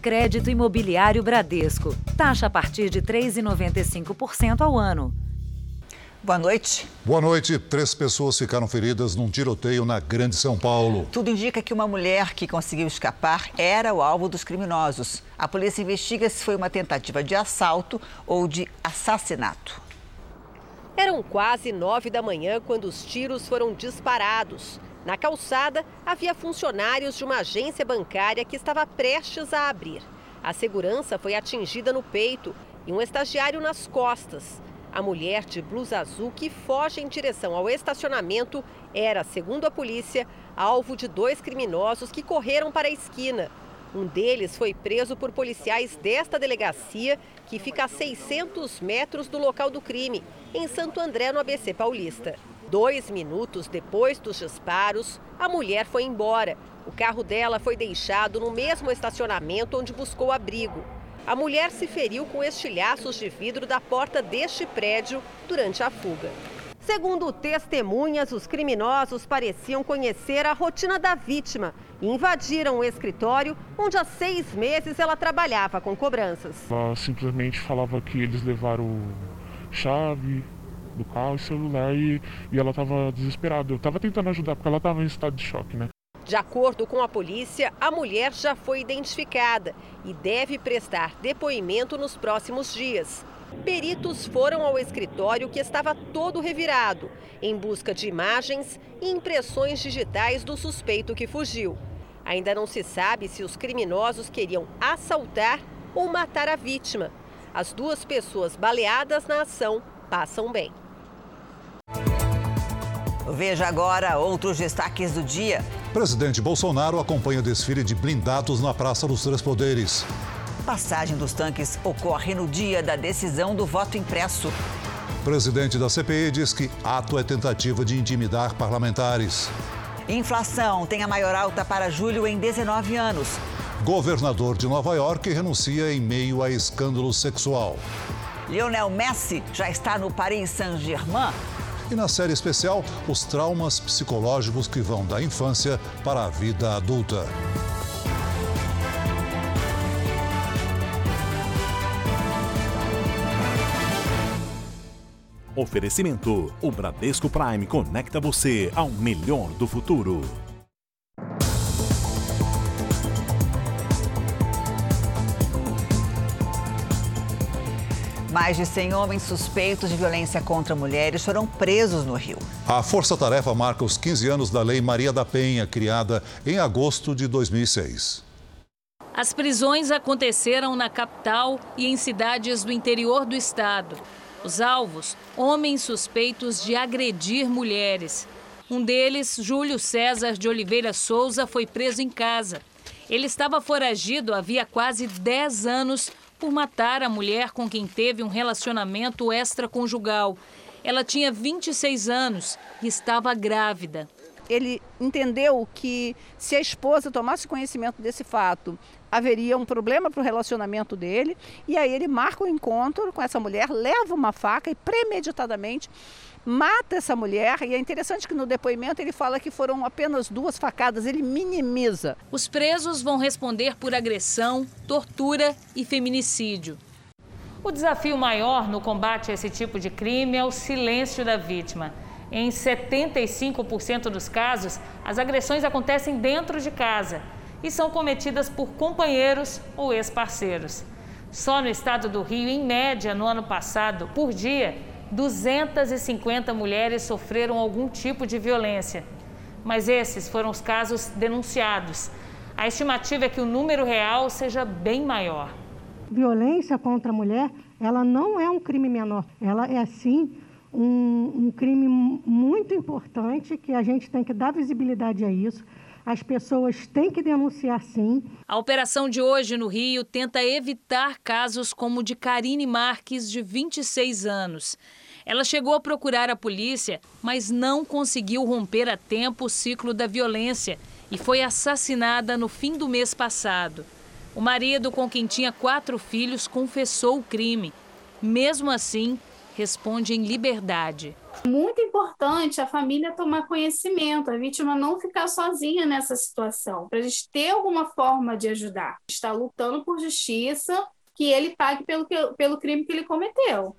Crédito Imobiliário Bradesco. Taxa a partir de 3,95% ao ano. Boa noite. Boa noite. Três pessoas ficaram feridas num tiroteio na Grande São Paulo. Tudo indica que uma mulher que conseguiu escapar era o alvo dos criminosos. A polícia investiga se foi uma tentativa de assalto ou de assassinato. Eram quase nove da manhã quando os tiros foram disparados. Na calçada, havia funcionários de uma agência bancária que estava prestes a abrir. A segurança foi atingida no peito e um estagiário nas costas. A mulher de blusa azul que foge em direção ao estacionamento era, segundo a polícia, alvo de dois criminosos que correram para a esquina. Um deles foi preso por policiais desta delegacia, que fica a 600 metros do local do crime, em Santo André, no ABC Paulista. Dois minutos depois dos disparos, a mulher foi embora. O carro dela foi deixado no mesmo estacionamento onde buscou abrigo. A mulher se feriu com estilhaços de vidro da porta deste prédio durante a fuga. Segundo testemunhas, os criminosos pareciam conhecer a rotina da vítima e invadiram o escritório onde há seis meses ela trabalhava com cobranças. Ela simplesmente falava que eles levaram chave do carro e celular e, e ela estava desesperada. Eu estava tentando ajudar porque ela estava em estado de choque, né? De acordo com a polícia, a mulher já foi identificada e deve prestar depoimento nos próximos dias. Peritos foram ao escritório que estava todo revirado, em busca de imagens e impressões digitais do suspeito que fugiu. Ainda não se sabe se os criminosos queriam assaltar ou matar a vítima. As duas pessoas baleadas na ação passam bem. Veja agora outros destaques do dia. Presidente Bolsonaro acompanha o desfile de blindados na Praça dos Três Poderes. Passagem dos tanques ocorre no dia da decisão do voto impresso. Presidente da CPI diz que ato é tentativa de intimidar parlamentares. Inflação tem a maior alta para julho em 19 anos. Governador de Nova York renuncia em meio a escândalo sexual. Lionel Messi já está no Paris Saint-Germain. E na série especial, os traumas psicológicos que vão da infância para a vida adulta. Oferecimento: o Bradesco Prime conecta você ao melhor do futuro. Mais de 100 homens suspeitos de violência contra mulheres foram presos no Rio. A Força Tarefa marca os 15 anos da Lei Maria da Penha, criada em agosto de 2006. As prisões aconteceram na capital e em cidades do interior do estado. Os alvos, homens suspeitos de agredir mulheres. Um deles, Júlio César de Oliveira Souza, foi preso em casa. Ele estava foragido havia quase 10 anos por matar a mulher com quem teve um relacionamento extraconjugal. Ela tinha 26 anos e estava grávida. Ele entendeu que se a esposa tomasse conhecimento desse fato, haveria um problema para o relacionamento dele. E aí ele marca o um encontro com essa mulher, leva uma faca e premeditadamente mata essa mulher. E é interessante que no depoimento ele fala que foram apenas duas facadas, ele minimiza. Os presos vão responder por agressão, tortura e feminicídio. O desafio maior no combate a esse tipo de crime é o silêncio da vítima. Em 75% dos casos, as agressões acontecem dentro de casa e são cometidas por companheiros ou ex-parceiros. Só no estado do Rio, em média, no ano passado, por dia, 250 mulheres sofreram algum tipo de violência. Mas esses foram os casos denunciados. A estimativa é que o número real seja bem maior. Violência contra a mulher, ela não é um crime menor. Ela é, sim, um, um crime muito importante que a gente tem que dar visibilidade a isso. As pessoas têm que denunciar sim. A operação de hoje no Rio tenta evitar casos como o de Karine Marques, de 26 anos. Ela chegou a procurar a polícia, mas não conseguiu romper a tempo o ciclo da violência e foi assassinada no fim do mês passado. O marido, com quem tinha quatro filhos, confessou o crime. Mesmo assim, responde em liberdade. Muito importante a família tomar conhecimento, a vítima não ficar sozinha nessa situação, para a gente ter alguma forma de ajudar. Está lutando por justiça, que ele pague pelo, pelo crime que ele cometeu.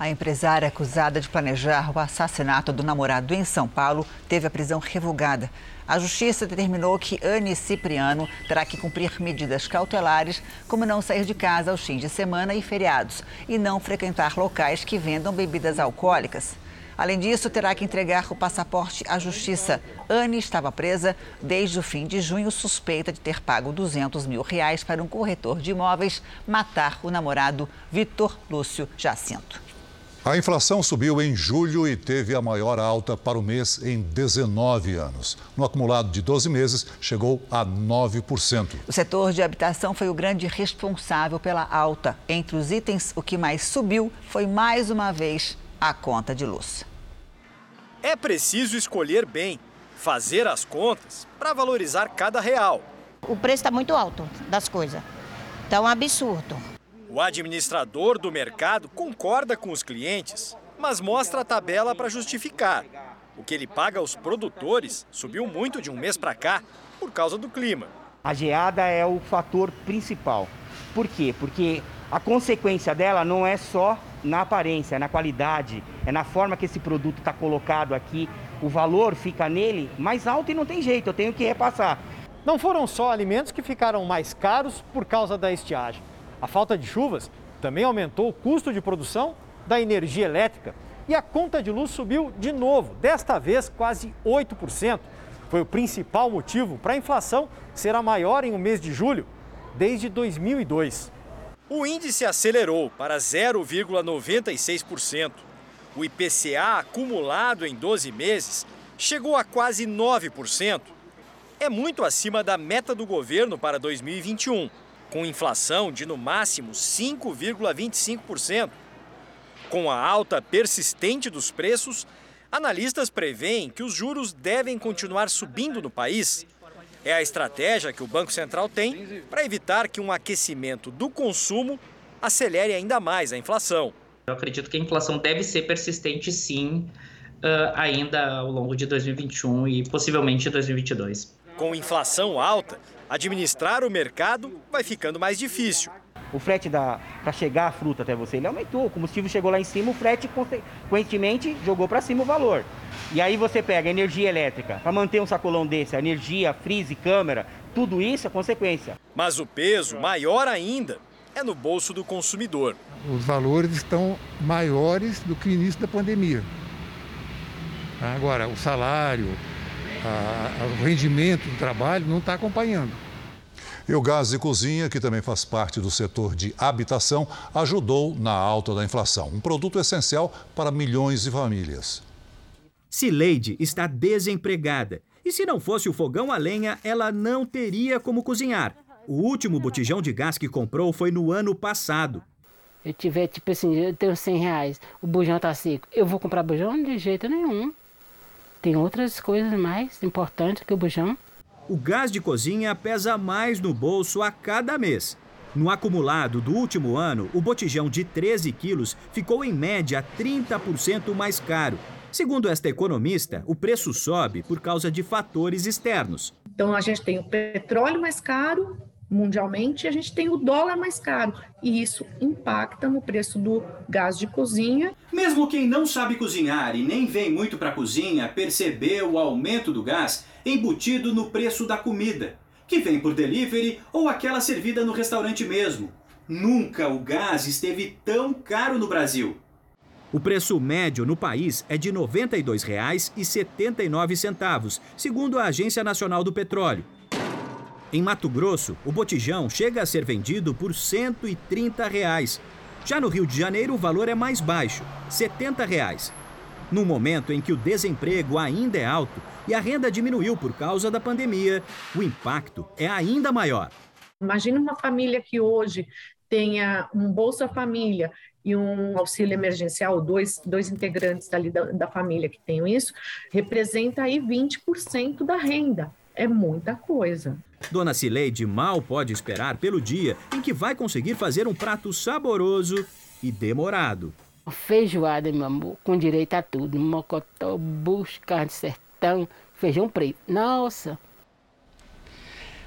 A empresária acusada de planejar o assassinato do namorado em São Paulo teve a prisão revogada. A justiça determinou que Anne Cipriano terá que cumprir medidas cautelares, como não sair de casa aos fins de semana e feriados e não frequentar locais que vendam bebidas alcoólicas. Além disso, terá que entregar o passaporte à justiça. Anne estava presa desde o fim de junho, suspeita de ter pago 200 mil reais para um corretor de imóveis matar o namorado Vitor Lúcio Jacinto. A inflação subiu em julho e teve a maior alta para o mês em 19 anos. No acumulado de 12 meses, chegou a 9%. O setor de habitação foi o grande responsável pela alta. Entre os itens, o que mais subiu foi mais uma vez a conta de luz. É preciso escolher bem, fazer as contas para valorizar cada real. O preço está muito alto das coisas. Está um absurdo. O administrador do mercado concorda com os clientes, mas mostra a tabela para justificar. O que ele paga aos produtores subiu muito de um mês para cá por causa do clima. A geada é o fator principal. Por quê? Porque a consequência dela não é só na aparência, é na qualidade, é na forma que esse produto está colocado aqui. O valor fica nele mais alto e não tem jeito, eu tenho que repassar. Não foram só alimentos que ficaram mais caros por causa da estiagem. A falta de chuvas também aumentou o custo de produção da energia elétrica e a conta de luz subiu de novo, desta vez quase 8%. Foi o principal motivo para a inflação ser a maior em um mês de julho desde 2002. O índice acelerou para 0,96%. O IPCA acumulado em 12 meses chegou a quase 9%. É muito acima da meta do governo para 2021 com inflação de no máximo 5,25%. Com a alta persistente dos preços, analistas preveem que os juros devem continuar subindo no país. É a estratégia que o Banco Central tem para evitar que um aquecimento do consumo acelere ainda mais a inflação. Eu acredito que a inflação deve ser persistente, sim, ainda ao longo de 2021 e possivelmente 2022. Com inflação alta, administrar o mercado vai ficando mais difícil. O frete para chegar a fruta até você, ele aumentou. O combustível chegou lá em cima, o frete, consequentemente, jogou para cima o valor. E aí você pega energia elétrica, para manter um sacolão desse, a energia, freeze, câmera, tudo isso é consequência. Mas o peso, maior ainda, é no bolso do consumidor. Os valores estão maiores do que o início da pandemia. Agora, o salário, o rendimento do trabalho não está acompanhando. E o gás de cozinha, que também faz parte do setor de habitação, ajudou na alta da inflação. Um produto essencial para milhões de famílias. Cileide está desempregada. E se não fosse o fogão a lenha, ela não teria como cozinhar. O último botijão de gás que comprou foi no ano passado. Eu tiver, tipo assim, eu tenho 100 reais, o bujão tá seco. Eu vou comprar bujão? De jeito nenhum. Tem outras coisas mais importantes que o bujão. O gás de cozinha pesa mais no bolso a cada mês. No acumulado do último ano, o botijão de 13 quilos ficou em média 30% mais caro. Segundo esta economista, o preço sobe por causa de fatores externos. Então a gente tem o petróleo mais caro, mundialmente, a gente tem o dólar mais caro e isso impacta no preço do gás de cozinha. Mesmo quem não sabe cozinhar e nem vem muito para a cozinha percebeu o aumento do gás embutido no preço da comida, que vem por delivery ou aquela servida no restaurante mesmo. Nunca o gás esteve tão caro no Brasil. O preço médio no país é de R$ 92,79, segundo a Agência Nacional do Petróleo. Em Mato Grosso, o botijão chega a ser vendido por 130 reais. Já no Rio de Janeiro, o valor é mais baixo, 70 reais. No momento em que o desemprego ainda é alto e a renda diminuiu por causa da pandemia, o impacto é ainda maior. Imagina uma família que hoje tenha um Bolsa Família e um auxílio emergencial, dois, dois integrantes da, da família que tenham isso, representa aí 20% da renda. É muita coisa. Dona Cileide mal pode esperar pelo dia em que vai conseguir fazer um prato saboroso e demorado. Feijoada, meu amor, com direito a tudo. Mocotó, bucho, carne de sertão, feijão preto. Nossa!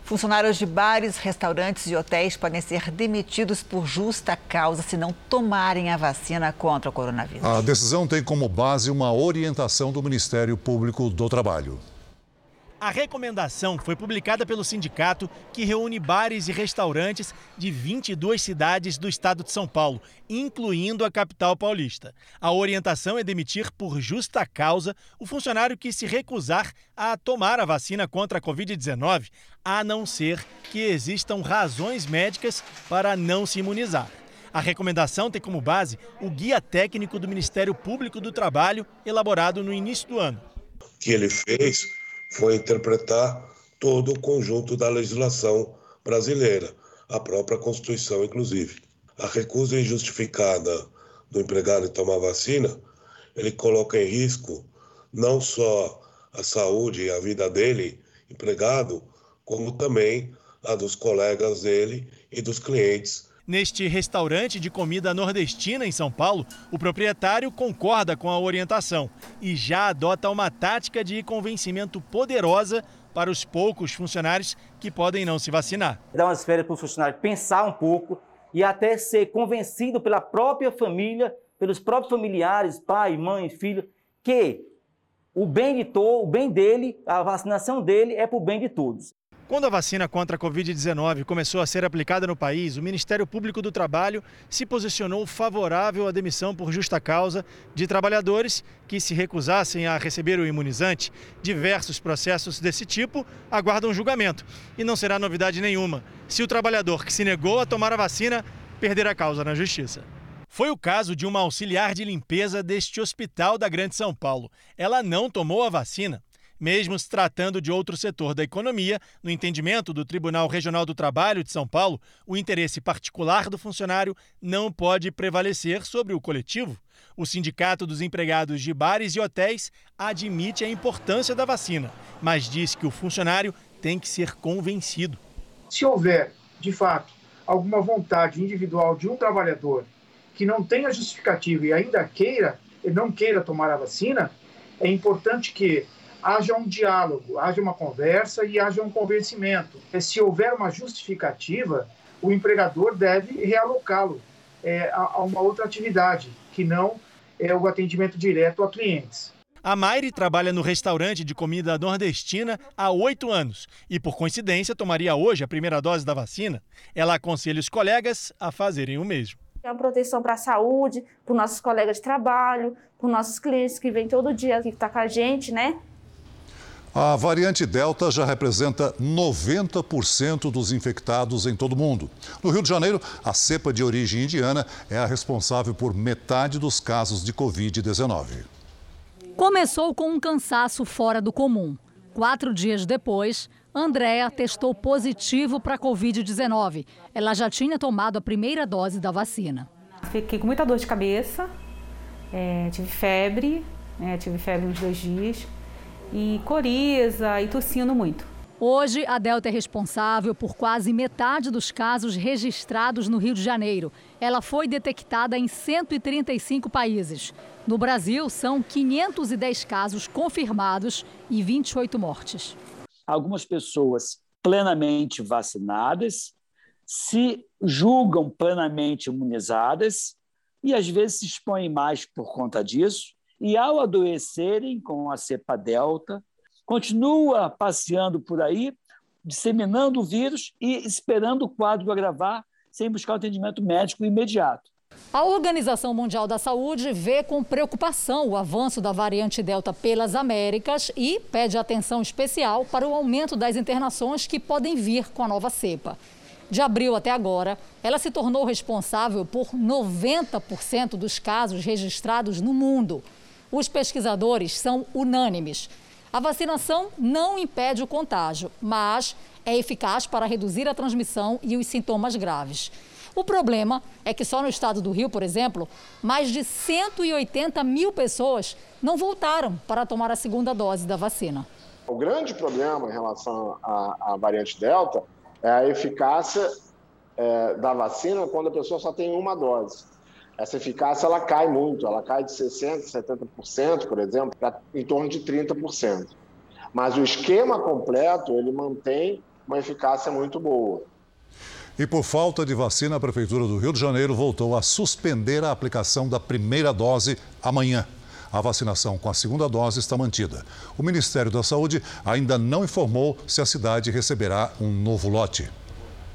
Funcionários de bares, restaurantes e hotéis podem ser demitidos por justa causa se não tomarem a vacina contra o coronavírus. A decisão tem como base uma orientação do Ministério Público do Trabalho. A recomendação foi publicada pelo sindicato que reúne bares e restaurantes de 22 cidades do estado de São Paulo, incluindo a capital paulista. A orientação é demitir por justa causa o funcionário que se recusar a tomar a vacina contra a Covid-19, a não ser que existam razões médicas para não se imunizar. A recomendação tem como base o guia técnico do Ministério Público do Trabalho, elaborado no início do ano. O que ele fez foi interpretar todo o conjunto da legislação brasileira, a própria Constituição, inclusive. A recusa injustificada do empregado em tomar vacina, ele coloca em risco não só a saúde e a vida dele, empregado, como também a dos colegas dele e dos clientes Neste restaurante de comida nordestina em São Paulo, o proprietário concorda com a orientação e já adota uma tática de convencimento poderosa para os poucos funcionários que podem não se vacinar. Dá umas férias para o funcionário pensar um pouco e até ser convencido pela própria família, pelos próprios familiares, pai, mãe, filho, que o bem de todo, o bem dele, a vacinação dele é para o bem de todos. Quando a vacina contra a Covid-19 começou a ser aplicada no país, o Ministério Público do Trabalho se posicionou favorável à demissão por justa causa de trabalhadores que se recusassem a receber o imunizante. Diversos processos desse tipo aguardam julgamento e não será novidade nenhuma se o trabalhador que se negou a tomar a vacina perder a causa na justiça. Foi o caso de uma auxiliar de limpeza deste hospital da Grande São Paulo. Ela não tomou a vacina mesmo se tratando de outro setor da economia, no entendimento do Tribunal Regional do Trabalho de São Paulo, o interesse particular do funcionário não pode prevalecer sobre o coletivo. O Sindicato dos Empregados de Bares e Hotéis admite a importância da vacina, mas diz que o funcionário tem que ser convencido. Se houver, de fato, alguma vontade individual de um trabalhador que não tenha justificativo e ainda queira, não queira tomar a vacina, é importante que haja um diálogo, haja uma conversa e haja um convencimento. Se houver uma justificativa, o empregador deve realocá-lo é, a, a uma outra atividade, que não é o atendimento direto a clientes. A Maire trabalha no restaurante de comida nordestina há oito anos e, por coincidência, tomaria hoje a primeira dose da vacina. Ela aconselha os colegas a fazerem o mesmo. É uma proteção para a saúde, para os nossos colegas de trabalho, para os nossos clientes que vêm todo dia aqui estar tá com a gente, né? A variante Delta já representa 90% dos infectados em todo o mundo. No Rio de Janeiro, a cepa de origem indiana é a responsável por metade dos casos de Covid-19. Começou com um cansaço fora do comum. Quatro dias depois, Andréa testou positivo para a Covid-19. Ela já tinha tomado a primeira dose da vacina. Fiquei com muita dor de cabeça, é, tive febre, é, tive febre uns dois dias e coriza e tossindo muito. Hoje, a Delta é responsável por quase metade dos casos registrados no Rio de Janeiro. Ela foi detectada em 135 países. No Brasil, são 510 casos confirmados e 28 mortes. Algumas pessoas plenamente vacinadas se julgam plenamente imunizadas e às vezes se expõem mais por conta disso e, ao adoecerem com a cepa delta, continua passeando por aí, disseminando o vírus e esperando o quadro agravar sem buscar atendimento médico imediato. A Organização Mundial da Saúde vê com preocupação o avanço da variante Delta pelas Américas e pede atenção especial para o aumento das internações que podem vir com a nova cepa. De abril até agora, ela se tornou responsável por 90% dos casos registrados no mundo. Os pesquisadores são unânimes. A vacinação não impede o contágio, mas é eficaz para reduzir a transmissão e os sintomas graves. O problema é que só no estado do Rio, por exemplo, mais de 180 mil pessoas não voltaram para tomar a segunda dose da vacina. O grande problema em relação à, à variante Delta é a eficácia é, da vacina quando a pessoa só tem uma dose. Essa eficácia ela cai muito, ela cai de 60%, 70%, por exemplo, para em torno de 30%. Mas o esquema completo, ele mantém uma eficácia muito boa. E por falta de vacina, a Prefeitura do Rio de Janeiro voltou a suspender a aplicação da primeira dose amanhã. A vacinação com a segunda dose está mantida. O Ministério da Saúde ainda não informou se a cidade receberá um novo lote.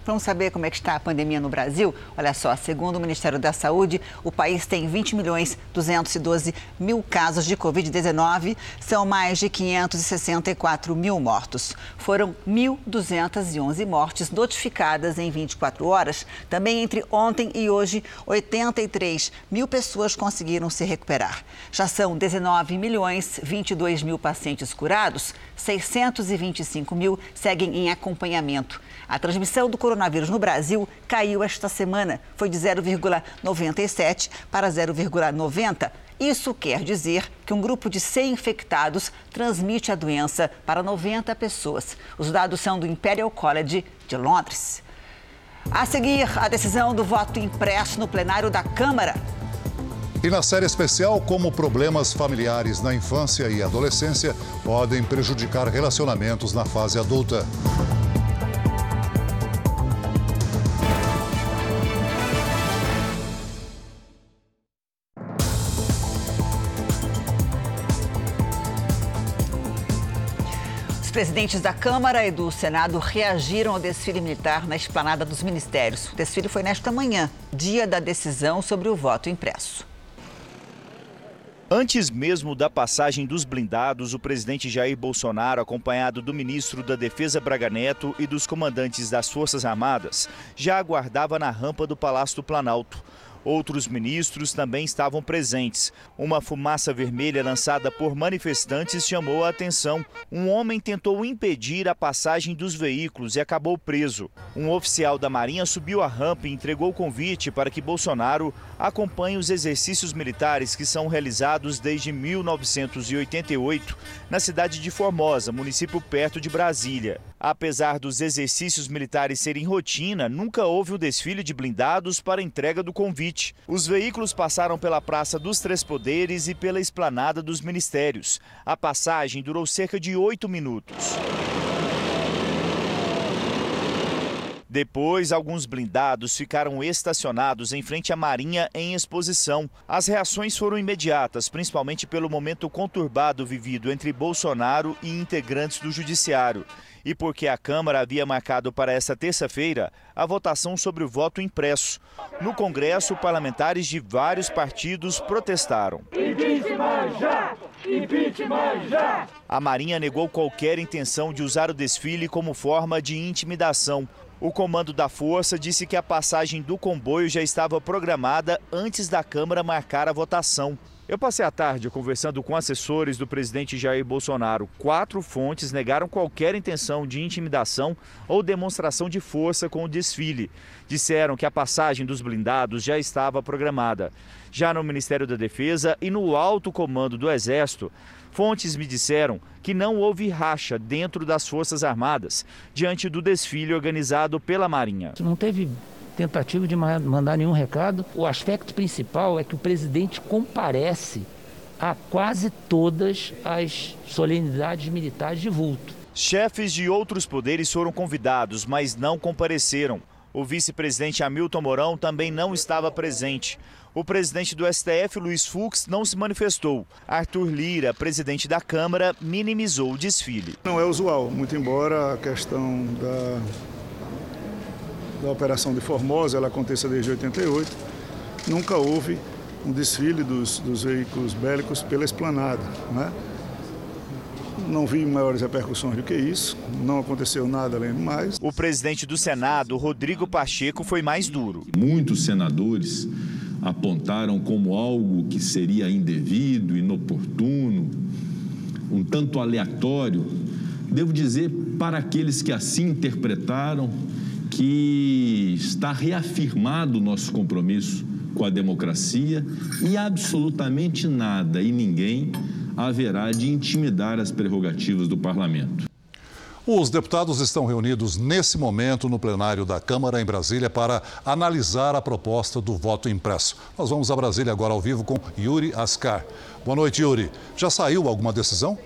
Vamos saber como é que está a pandemia no Brasil? Olha só, segundo o Ministério da Saúde, o país tem 20 milhões 212 mil casos de Covid-19, são mais de 564 mil mortos. Foram 1.211 mortes notificadas em 24 horas. Também entre ontem e hoje, 83 mil pessoas conseguiram se recuperar. Já são 19 milhões 22 mil pacientes curados, 625 mil seguem em acompanhamento. A transmissão do coronavírus no Brasil caiu esta semana. Foi de 0,97 para 0,90. Isso quer dizer que um grupo de 100 infectados transmite a doença para 90 pessoas. Os dados são do Imperial College de Londres. A seguir, a decisão do voto impresso no plenário da Câmara. E na série especial, como problemas familiares na infância e adolescência podem prejudicar relacionamentos na fase adulta. presidentes da Câmara e do Senado reagiram ao desfile militar na esplanada dos ministérios. O desfile foi nesta manhã, dia da decisão sobre o voto impresso. Antes mesmo da passagem dos blindados, o presidente Jair Bolsonaro, acompanhado do ministro da Defesa Braga Neto e dos comandantes das Forças Armadas, já aguardava na rampa do Palácio do Planalto. Outros ministros também estavam presentes. Uma fumaça vermelha lançada por manifestantes chamou a atenção. Um homem tentou impedir a passagem dos veículos e acabou preso. Um oficial da Marinha subiu a rampa e entregou o convite para que Bolsonaro acompanhe os exercícios militares que são realizados desde 1988 na cidade de Formosa, município perto de Brasília. Apesar dos exercícios militares serem rotina, nunca houve um desfile de blindados para entrega do convite. Os veículos passaram pela Praça dos Três Poderes e pela Esplanada dos Ministérios. A passagem durou cerca de oito minutos. Depois, alguns blindados ficaram estacionados em frente à Marinha em exposição. As reações foram imediatas, principalmente pelo momento conturbado vivido entre Bolsonaro e integrantes do Judiciário e porque a Câmara havia marcado para esta terça-feira a votação sobre o voto impresso. No Congresso, parlamentares de vários partidos protestaram. A Marinha negou qualquer intenção de usar o desfile como forma de intimidação. O comando da força disse que a passagem do comboio já estava programada antes da Câmara marcar a votação. Eu passei a tarde conversando com assessores do presidente Jair Bolsonaro. Quatro fontes negaram qualquer intenção de intimidação ou demonstração de força com o desfile. Disseram que a passagem dos blindados já estava programada. Já no Ministério da Defesa e no alto comando do Exército, fontes me disseram que não houve racha dentro das Forças Armadas diante do desfile organizado pela Marinha. Não teve tentativa de mandar nenhum recado. O aspecto principal é que o presidente comparece a quase todas as solenidades militares de vulto. Chefes de outros poderes foram convidados, mas não compareceram. O vice-presidente Hamilton Mourão também não estava presente. O presidente do STF, Luiz Fux, não se manifestou. Arthur Lira, presidente da Câmara, minimizou o desfile. Não é usual, muito embora a questão da da Operação de Formosa, ela aconteça desde 88, nunca houve um desfile dos, dos veículos bélicos pela esplanada. Né? Não vi maiores repercussões do que isso, não aconteceu nada além do mais. O presidente do Senado, Rodrigo Pacheco, foi mais duro. Muitos senadores apontaram como algo que seria indevido, inoportuno, um tanto aleatório. Devo dizer para aqueles que assim interpretaram, que está reafirmado o nosso compromisso com a democracia e absolutamente nada e ninguém haverá de intimidar as prerrogativas do parlamento. Os deputados estão reunidos nesse momento no plenário da Câmara em Brasília para analisar a proposta do voto impresso. Nós vamos a Brasília agora ao vivo com Yuri Ascar. Boa noite, Yuri. Já saiu alguma decisão?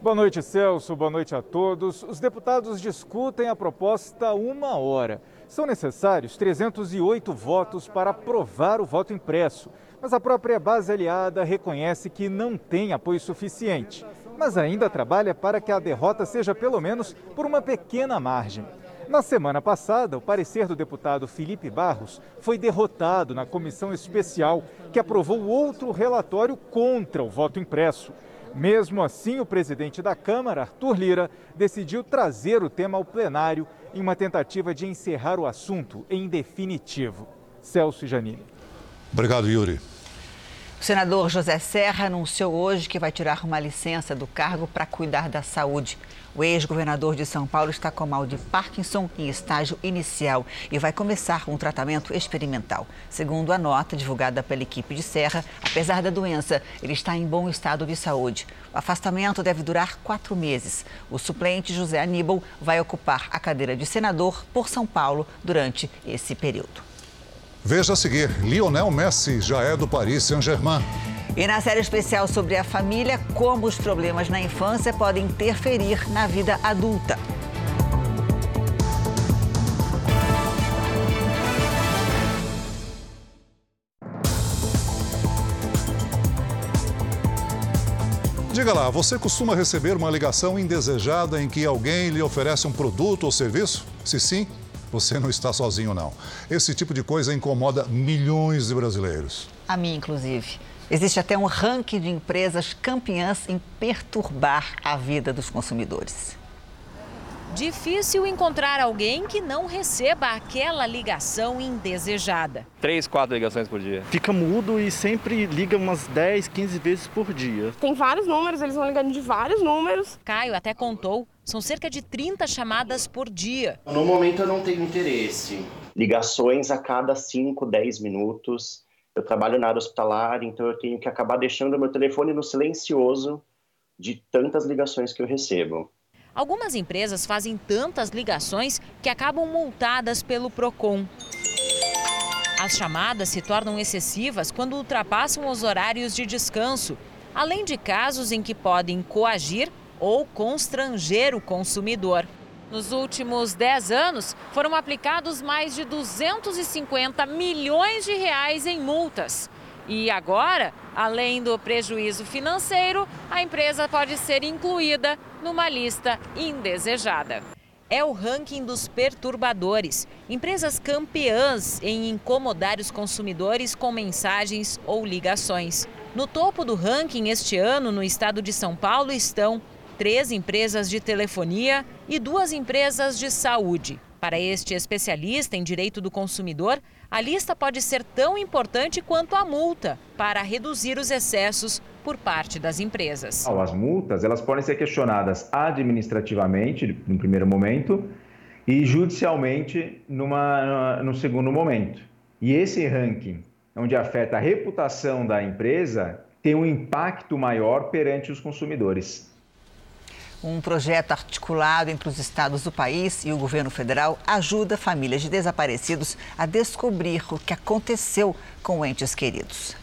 Boa noite, Celso. Boa noite a todos. Os deputados discutem a proposta uma hora. São necessários 308 votos para aprovar o voto impresso. Mas a própria base aliada reconhece que não tem apoio suficiente, mas ainda trabalha para que a derrota seja pelo menos por uma pequena margem. Na semana passada, o parecer do deputado Felipe Barros foi derrotado na comissão especial que aprovou outro relatório contra o voto impresso. Mesmo assim, o presidente da Câmara, Arthur Lira, decidiu trazer o tema ao plenário em uma tentativa de encerrar o assunto em definitivo. Celso Janine. Obrigado, Yuri. O senador José Serra anunciou hoje que vai tirar uma licença do cargo para cuidar da saúde. O ex-governador de São Paulo está com mal de Parkinson em estágio inicial e vai começar um tratamento experimental. Segundo a nota divulgada pela equipe de Serra, apesar da doença, ele está em bom estado de saúde. O afastamento deve durar quatro meses. O suplente José Aníbal vai ocupar a cadeira de senador por São Paulo durante esse período. Veja a seguir: Lionel Messi já é do Paris Saint-Germain. E na série especial sobre a família, como os problemas na infância podem interferir na vida adulta. Diga lá, você costuma receber uma ligação indesejada em que alguém lhe oferece um produto ou serviço? Se sim, você não está sozinho, não. Esse tipo de coisa incomoda milhões de brasileiros. A mim, inclusive. Existe até um ranking de empresas campeãs em perturbar a vida dos consumidores. Difícil encontrar alguém que não receba aquela ligação indesejada. Três, quatro ligações por dia. Fica mudo e sempre liga umas 10, 15 vezes por dia. Tem vários números, eles vão ligando de vários números. Caio até contou, são cerca de 30 chamadas por dia. No momento eu não tenho interesse. Ligações a cada 5, 10 minutos. Eu trabalho na área hospitalar, então eu tenho que acabar deixando meu telefone no silencioso de tantas ligações que eu recebo. Algumas empresas fazem tantas ligações que acabam multadas pelo Procon. As chamadas se tornam excessivas quando ultrapassam os horários de descanso, além de casos em que podem coagir ou constranger o consumidor. Nos últimos 10 anos, foram aplicados mais de 250 milhões de reais em multas. E agora, além do prejuízo financeiro, a empresa pode ser incluída numa lista indesejada. É o ranking dos perturbadores, empresas campeãs em incomodar os consumidores com mensagens ou ligações. No topo do ranking este ano, no estado de São Paulo, estão três empresas de telefonia e duas empresas de saúde. Para este especialista em direito do consumidor, a lista pode ser tão importante quanto a multa para reduzir os excessos por parte das empresas. As multas elas podem ser questionadas administrativamente no primeiro momento e judicialmente numa, no segundo momento. E esse ranking, onde afeta a reputação da empresa, tem um impacto maior perante os consumidores. Um projeto articulado entre os estados do país e o governo federal ajuda famílias de desaparecidos a descobrir o que aconteceu com entes queridos.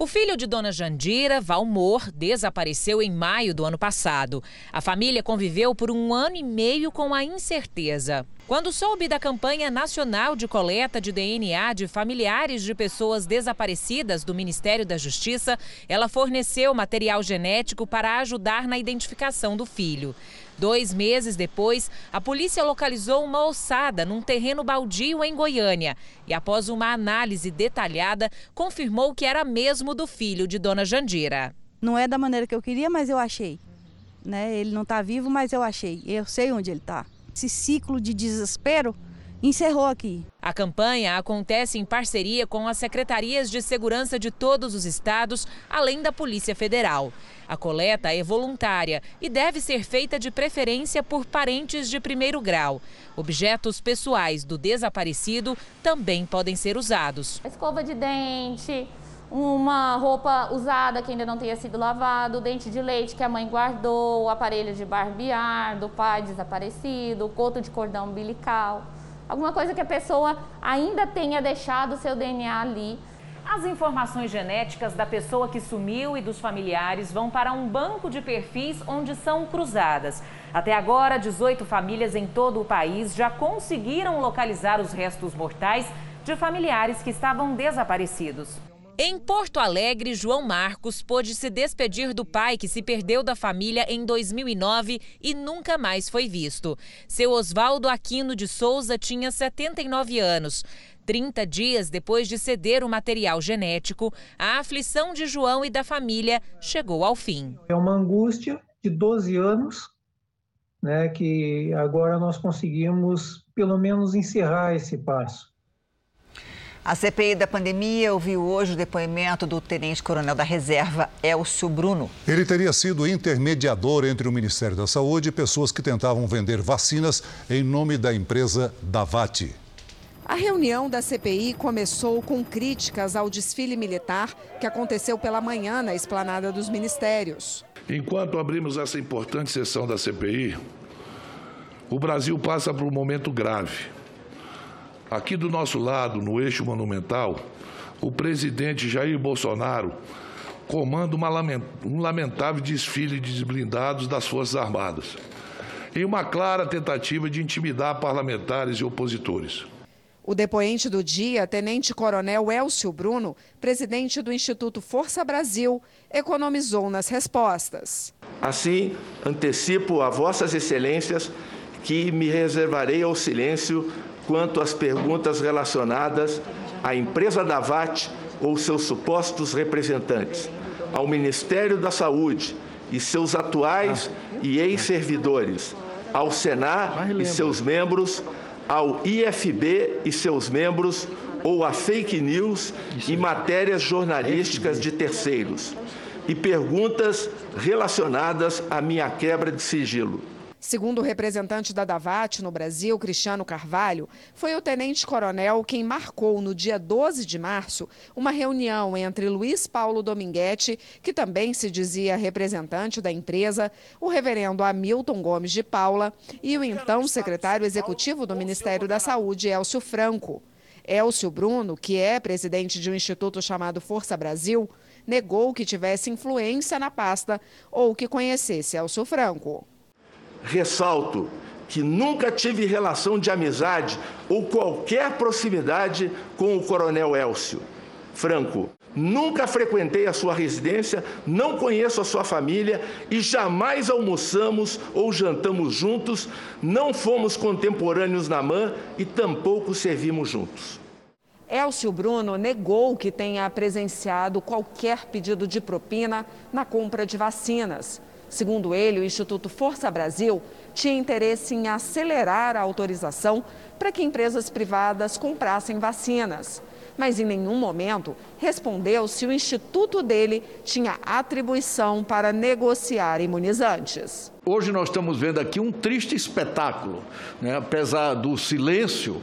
O filho de Dona Jandira, Valmor, desapareceu em maio do ano passado. A família conviveu por um ano e meio com a incerteza. Quando soube da campanha nacional de coleta de DNA de familiares de pessoas desaparecidas do Ministério da Justiça, ela forneceu material genético para ajudar na identificação do filho. Dois meses depois, a polícia localizou uma ossada num terreno baldio em Goiânia e, após uma análise detalhada, confirmou que era mesmo do filho de Dona Jandira. Não é da maneira que eu queria, mas eu achei. Né? Ele não está vivo, mas eu achei. Eu sei onde ele está. Esse ciclo de desespero encerrou aqui. A campanha acontece em parceria com as secretarias de segurança de todos os estados, além da Polícia Federal. A coleta é voluntária e deve ser feita de preferência por parentes de primeiro grau. Objetos pessoais do desaparecido também podem ser usados. Escova de dente, uma roupa usada que ainda não tenha sido lavado, o dente de leite que a mãe guardou, o aparelho de barbear do pai desaparecido, o coto de cordão umbilical, alguma coisa que a pessoa ainda tenha deixado o seu DNA ali. As informações genéticas da pessoa que sumiu e dos familiares vão para um banco de perfis onde são cruzadas. Até agora, 18 famílias em todo o país já conseguiram localizar os restos mortais de familiares que estavam desaparecidos. Em Porto Alegre, João Marcos pôde se despedir do pai que se perdeu da família em 2009 e nunca mais foi visto. Seu Oswaldo Aquino de Souza tinha 79 anos. 30 dias depois de ceder o material genético, a aflição de João e da família chegou ao fim. É uma angústia de 12 anos, né, que agora nós conseguimos pelo menos encerrar esse passo. A CPI da pandemia ouviu hoje o depoimento do tenente-coronel da reserva, Elcio Bruno. Ele teria sido intermediador entre o Ministério da Saúde e pessoas que tentavam vender vacinas em nome da empresa Davati. A reunião da CPI começou com críticas ao desfile militar que aconteceu pela manhã na esplanada dos ministérios. Enquanto abrimos essa importante sessão da CPI, o Brasil passa por um momento grave Aqui do nosso lado, no eixo monumental, o presidente Jair Bolsonaro comanda um lamentável desfile de blindados das Forças Armadas, em uma clara tentativa de intimidar parlamentares e opositores. O depoente do dia, Tenente-Coronel Elcio Bruno, presidente do Instituto Força Brasil, economizou nas respostas. Assim, antecipo a Vossas Excelências que me reservarei ao silêncio quanto às perguntas relacionadas à empresa da VAT ou seus supostos representantes, ao Ministério da Saúde e seus atuais e ex-servidores, ao Senar e seus membros, ao IFB e seus membros ou a fake news e matérias jornalísticas de terceiros, e perguntas relacionadas à minha quebra de sigilo. Segundo o representante da Davat no Brasil, Cristiano Carvalho, foi o tenente-coronel quem marcou no dia 12 de março uma reunião entre Luiz Paulo Dominguete, que também se dizia representante da empresa, o reverendo Hamilton Gomes de Paula e o então secretário executivo do Ministério da Saúde, Elcio Franco. Elcio Bruno, que é presidente de um instituto chamado Força Brasil, negou que tivesse influência na pasta ou que conhecesse Elcio Franco. Ressalto que nunca tive relação de amizade ou qualquer proximidade com o Coronel Elcio Franco. Nunca frequentei a sua residência, não conheço a sua família e jamais almoçamos ou jantamos juntos, não fomos contemporâneos na MAN e tampouco servimos juntos. Elcio Bruno negou que tenha presenciado qualquer pedido de propina na compra de vacinas. Segundo ele, o Instituto Força Brasil tinha interesse em acelerar a autorização para que empresas privadas comprassem vacinas. Mas em nenhum momento respondeu se o instituto dele tinha atribuição para negociar imunizantes. Hoje nós estamos vendo aqui um triste espetáculo, né? apesar do silêncio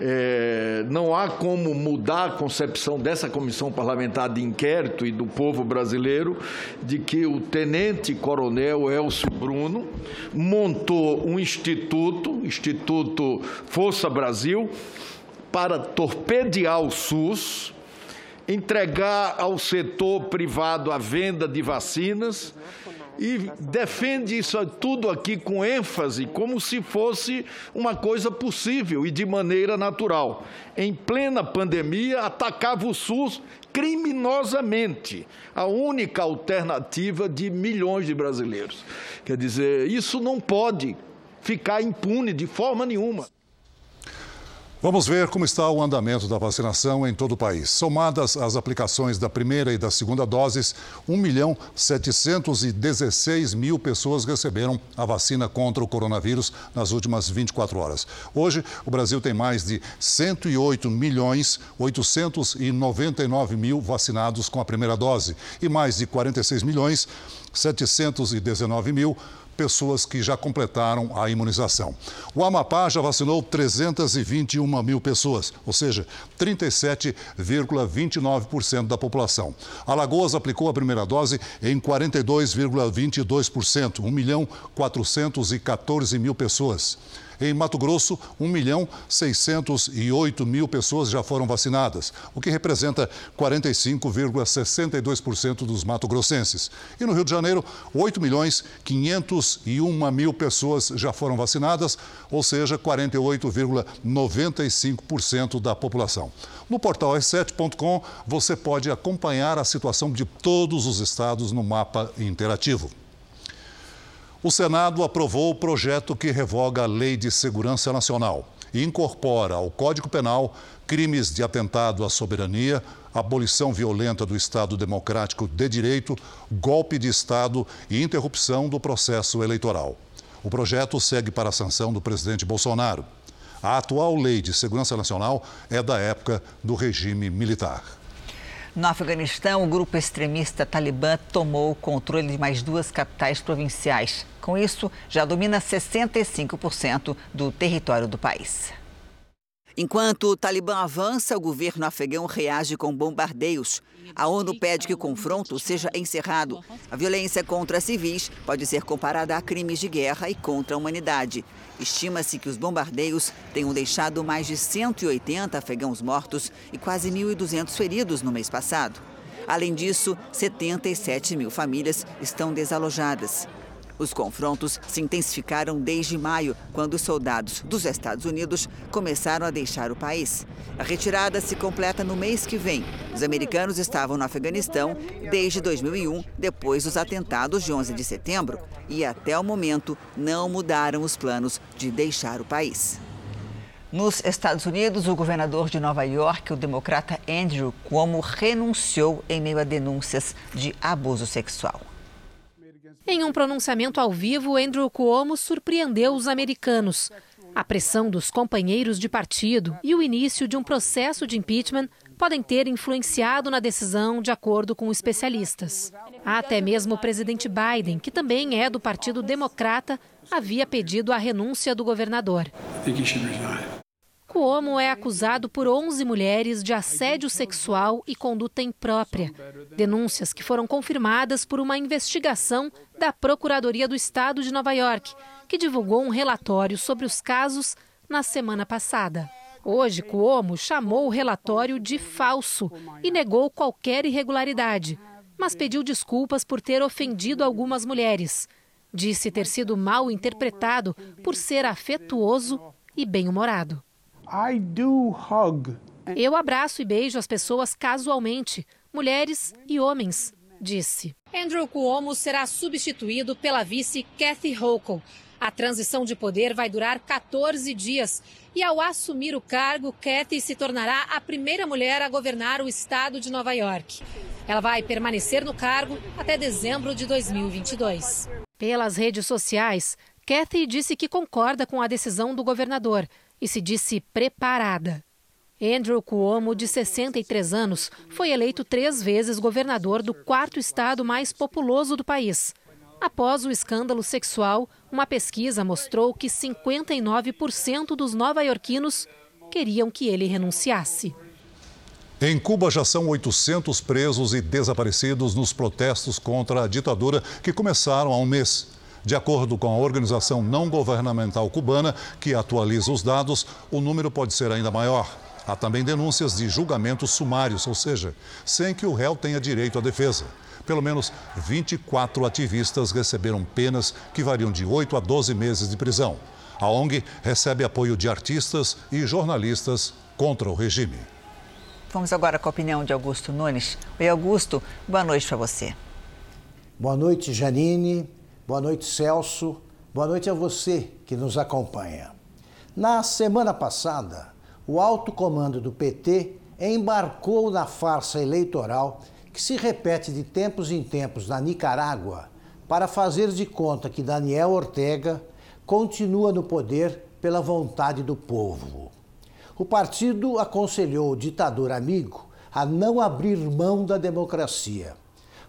é, não há como mudar a concepção dessa comissão parlamentar de inquérito e do povo brasileiro de que o tenente-coronel Elcio Bruno montou um instituto, Instituto Força Brasil, para torpedear o SUS, entregar ao setor privado a venda de vacinas e defende isso tudo aqui com ênfase, como se fosse uma coisa possível e de maneira natural. Em plena pandemia, atacava o SUS criminosamente, a única alternativa de milhões de brasileiros. Quer dizer, isso não pode ficar impune de forma nenhuma. Vamos ver como está o andamento da vacinação em todo o país. Somadas as aplicações da primeira e da segunda doses, 1 milhão 716 mil pessoas receberam a vacina contra o coronavírus nas últimas 24 horas. Hoje, o Brasil tem mais de 108 milhões 899 mil vacinados com a primeira dose e mais de 46 milhões 719 mil pessoas que já completaram a imunização. O Amapá já vacinou 321 mil pessoas, ou seja, 37,29% da população. Alagoas aplicou a primeira dose em 42,22%, 1 milhão 414 mil pessoas. Em Mato Grosso, 1 milhão 608 mil pessoas já foram vacinadas, o que representa 45,62% dos mato-grossenses. E no Rio de Janeiro, 8 milhões 501 mil pessoas já foram vacinadas, ou seja, 48,95% da população. No portal r7.com você pode acompanhar a situação de todos os estados no mapa interativo. O Senado aprovou o projeto que revoga a Lei de Segurança Nacional e incorpora ao Código Penal crimes de atentado à soberania, abolição violenta do Estado Democrático de Direito, golpe de Estado e interrupção do processo eleitoral. O projeto segue para a sanção do presidente Bolsonaro. A atual Lei de Segurança Nacional é da época do regime militar. No Afeganistão, o grupo extremista Talibã tomou o controle de mais duas capitais provinciais. Com isso, já domina 65% do território do país. Enquanto o Talibã avança, o governo afegão reage com bombardeios. A ONU pede que o confronto seja encerrado. A violência contra civis pode ser comparada a crimes de guerra e contra a humanidade. Estima-se que os bombardeios tenham deixado mais de 180 afegãos mortos e quase 1.200 feridos no mês passado. Além disso, 77 mil famílias estão desalojadas. Os confrontos se intensificaram desde maio, quando os soldados dos Estados Unidos começaram a deixar o país. A retirada se completa no mês que vem. Os americanos estavam no Afeganistão desde 2001, depois dos atentados de 11 de setembro, e até o momento não mudaram os planos de deixar o país. Nos Estados Unidos, o governador de Nova York, o democrata Andrew Cuomo, renunciou em meio a denúncias de abuso sexual. Em um pronunciamento ao vivo, Andrew Cuomo surpreendeu os americanos. A pressão dos companheiros de partido e o início de um processo de impeachment podem ter influenciado na decisão, de acordo com especialistas. Até mesmo o presidente Biden, que também é do Partido Democrata, havia pedido a renúncia do governador. Cuomo é acusado por 11 mulheres de assédio sexual e conduta imprópria. Denúncias que foram confirmadas por uma investigação da Procuradoria do Estado de Nova York, que divulgou um relatório sobre os casos na semana passada. Hoje, Cuomo chamou o relatório de falso e negou qualquer irregularidade, mas pediu desculpas por ter ofendido algumas mulheres. Disse ter sido mal interpretado por ser afetuoso e bem-humorado. Eu abraço e beijo as pessoas casualmente, mulheres e homens, disse. Andrew Cuomo será substituído pela vice Kathy Hochul. A transição de poder vai durar 14 dias e, ao assumir o cargo, Kathy se tornará a primeira mulher a governar o estado de Nova York. Ela vai permanecer no cargo até dezembro de 2022. Pelas redes sociais, Kathy disse que concorda com a decisão do governador e se disse preparada. Andrew Cuomo, de 63 anos, foi eleito três vezes governador do quarto estado mais populoso do país. Após o escândalo sexual, uma pesquisa mostrou que 59% dos nova-iorquinos queriam que ele renunciasse. Em Cuba já são 800 presos e desaparecidos nos protestos contra a ditadura que começaram há um mês. De acordo com a organização não governamental cubana, que atualiza os dados, o número pode ser ainda maior. Há também denúncias de julgamentos sumários, ou seja, sem que o réu tenha direito à defesa. Pelo menos 24 ativistas receberam penas que variam de 8 a 12 meses de prisão. A ONG recebe apoio de artistas e jornalistas contra o regime. Vamos agora com a opinião de Augusto Nunes. Oi, Augusto, boa noite para você. Boa noite, Janine. Boa noite, Celso. Boa noite a você que nos acompanha. Na semana passada, o alto comando do PT embarcou na farsa eleitoral que se repete de tempos em tempos na Nicarágua para fazer de conta que Daniel Ortega continua no poder pela vontade do povo. O partido aconselhou o ditador amigo a não abrir mão da democracia,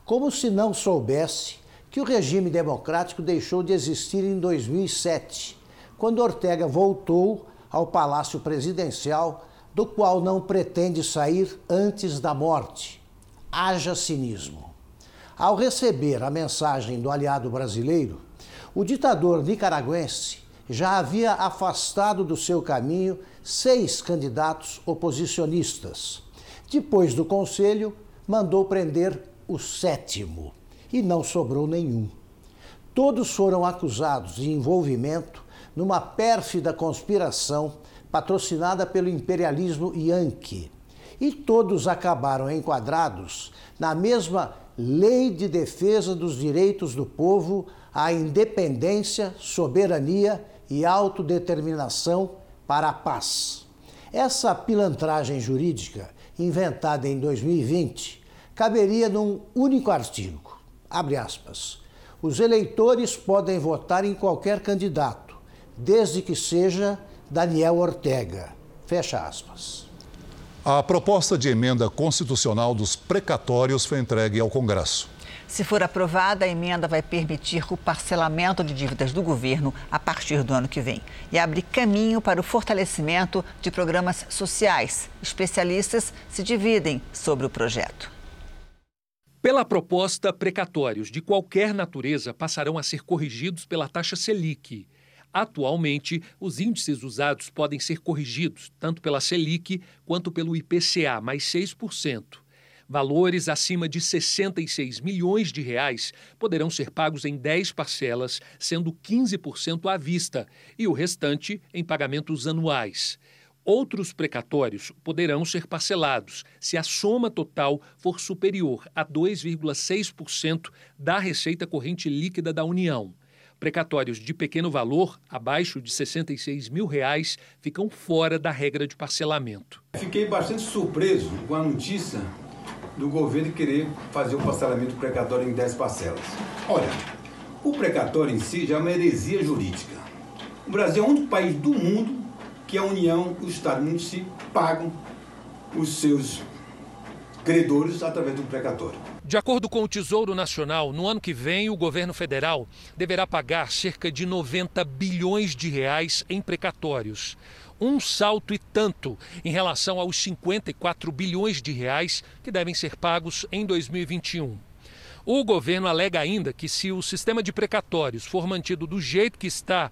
como se não soubesse que o regime democrático deixou de existir em 2007, quando Ortega voltou ao Palácio Presidencial, do qual não pretende sair antes da morte. Haja cinismo. Ao receber a mensagem do aliado brasileiro, o ditador nicaragüense já havia afastado do seu caminho seis candidatos oposicionistas. Depois do conselho, mandou prender o sétimo e não sobrou nenhum. Todos foram acusados de envolvimento numa pérfida conspiração patrocinada pelo imperialismo Yankee. E todos acabaram enquadrados na mesma Lei de Defesa dos Direitos do Povo à Independência, Soberania e Autodeterminação para a Paz. Essa pilantragem jurídica, inventada em 2020, caberia num único artigo. Abre aspas. Os eleitores podem votar em qualquer candidato, desde que seja Daniel Ortega. Fecha aspas. A proposta de emenda constitucional dos precatórios foi entregue ao Congresso. Se for aprovada, a emenda vai permitir o parcelamento de dívidas do governo a partir do ano que vem e abre caminho para o fortalecimento de programas sociais. Especialistas se dividem sobre o projeto. Pela proposta, precatórios de qualquer natureza passarão a ser corrigidos pela taxa Selic. Atualmente, os índices usados podem ser corrigidos tanto pela Selic quanto pelo IPCA, mais 6%. Valores acima de 66 milhões de reais poderão ser pagos em 10 parcelas, sendo 15% à vista e o restante em pagamentos anuais. Outros precatórios poderão ser parcelados se a soma total for superior a 2,6% da receita corrente líquida da União. Precatórios de pequeno valor, abaixo de 66 mil reais, ficam fora da regra de parcelamento. Fiquei bastante surpreso com a notícia do governo querer fazer o parcelamento precatório em 10 parcelas. Olha, o precatório em si já é uma heresia jurídica. O Brasil é o único país do mundo que a União, o Estado e o município pagam os seus credores através do precatório. De acordo com o Tesouro Nacional, no ano que vem o governo federal deverá pagar cerca de 90 bilhões de reais em precatórios. Um salto e tanto em relação aos 54 bilhões de reais que devem ser pagos em 2021. O governo alega ainda que se o sistema de precatórios for mantido do jeito que está,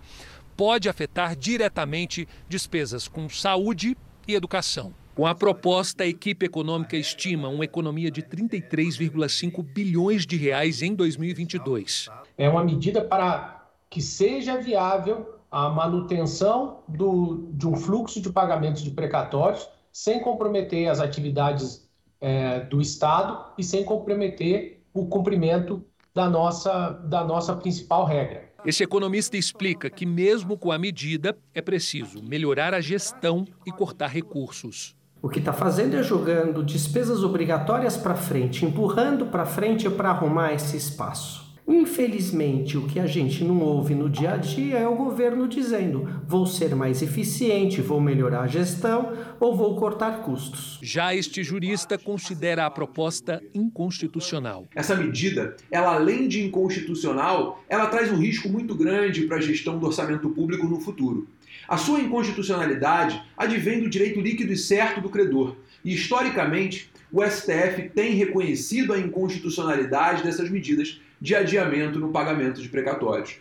pode afetar diretamente despesas com saúde e educação. Com a proposta, a equipe econômica estima uma economia de 33,5 bilhões de reais em 2022. É uma medida para que seja viável a manutenção do, de um fluxo de pagamentos de precatórios sem comprometer as atividades é, do Estado e sem comprometer o cumprimento da nossa, da nossa principal regra. Esse economista explica que, mesmo com a medida, é preciso melhorar a gestão e cortar recursos. O que está fazendo é jogando despesas obrigatórias para frente, empurrando para frente para arrumar esse espaço. Infelizmente, o que a gente não ouve no dia a dia é o governo dizendo: vou ser mais eficiente, vou melhorar a gestão ou vou cortar custos. Já este jurista considera a proposta inconstitucional. Essa medida, ela além de inconstitucional, ela traz um risco muito grande para a gestão do orçamento público no futuro. A sua inconstitucionalidade advém do direito líquido e certo do credor. E, historicamente, o STF tem reconhecido a inconstitucionalidade dessas medidas de adiamento no pagamento de precatórios.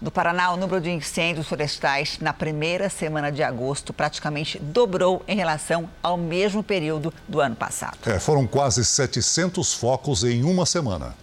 No Paraná, o número de incêndios florestais na primeira semana de agosto praticamente dobrou em relação ao mesmo período do ano passado. É, foram quase 700 focos em uma semana.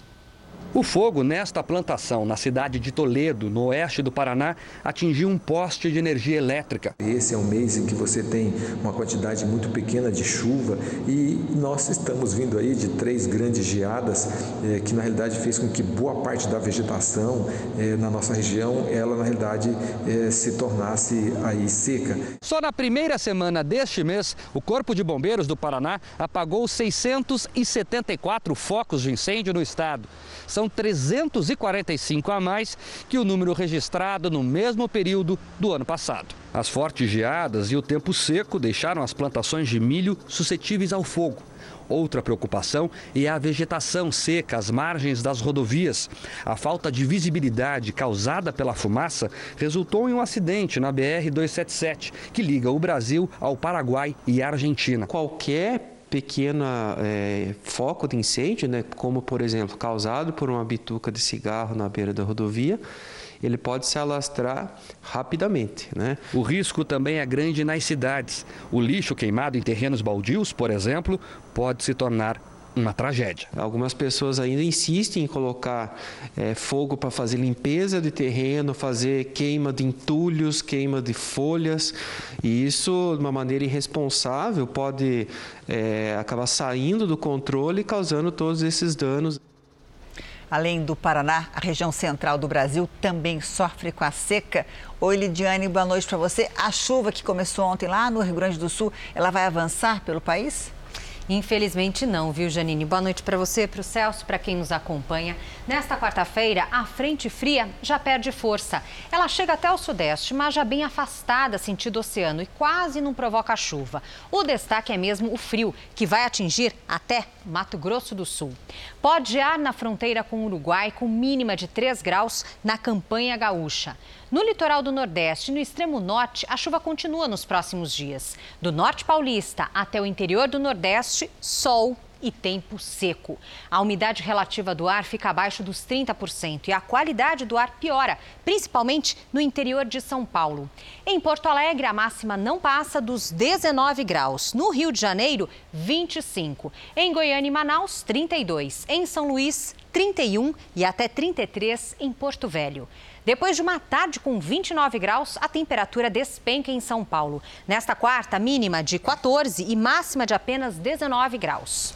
O fogo nesta plantação, na cidade de Toledo, no oeste do Paraná, atingiu um poste de energia elétrica. Esse é um mês em que você tem uma quantidade muito pequena de chuva e nós estamos vindo aí de três grandes geadas eh, que na realidade fez com que boa parte da vegetação eh, na nossa região, ela na realidade eh, se tornasse aí seca. Só na primeira semana deste mês, o Corpo de Bombeiros do Paraná apagou 674 focos de incêndio no estado. São 345 a mais que o número registrado no mesmo período do ano passado. As fortes geadas e o tempo seco deixaram as plantações de milho suscetíveis ao fogo. Outra preocupação é a vegetação seca às margens das rodovias. A falta de visibilidade causada pela fumaça resultou em um acidente na BR-277, que liga o Brasil ao Paraguai e à Argentina. Qualquer pequeno é, foco de incêndio, né, como por exemplo causado por uma bituca de cigarro na beira da rodovia, ele pode se alastrar rapidamente. Né? O risco também é grande nas cidades. O lixo queimado em terrenos baldios, por exemplo, pode se tornar uma tragédia. Algumas pessoas ainda insistem em colocar é, fogo para fazer limpeza de terreno, fazer queima de entulhos, queima de folhas, e isso, de uma maneira irresponsável, pode é, acabar saindo do controle e causando todos esses danos. Além do Paraná, a região central do Brasil também sofre com a seca. Oi, Lidiane, boa noite para você. A chuva que começou ontem lá no Rio Grande do Sul, ela vai avançar pelo país? Infelizmente não, viu, Janine? Boa noite para você, para o Celso, para quem nos acompanha. Nesta quarta-feira, a frente fria já perde força. Ela chega até o sudeste, mas já bem afastada, sentido oceano, e quase não provoca chuva. O destaque é mesmo o frio, que vai atingir até Mato Grosso do Sul. Pode gear na fronteira com o Uruguai, com mínima de 3 graus na campanha gaúcha. No litoral do Nordeste e no extremo norte, a chuva continua nos próximos dias. Do norte paulista até o interior do Nordeste, sol e tempo seco. A umidade relativa do ar fica abaixo dos 30% e a qualidade do ar piora, principalmente no interior de São Paulo. Em Porto Alegre, a máxima não passa dos 19 graus. No Rio de Janeiro, 25. Em Goiânia e Manaus, 32. Em São Luís, 31 e até 33 em Porto Velho. Depois de uma tarde com 29 graus, a temperatura despenca em São Paulo. Nesta quarta, mínima de 14 e máxima de apenas 19 graus.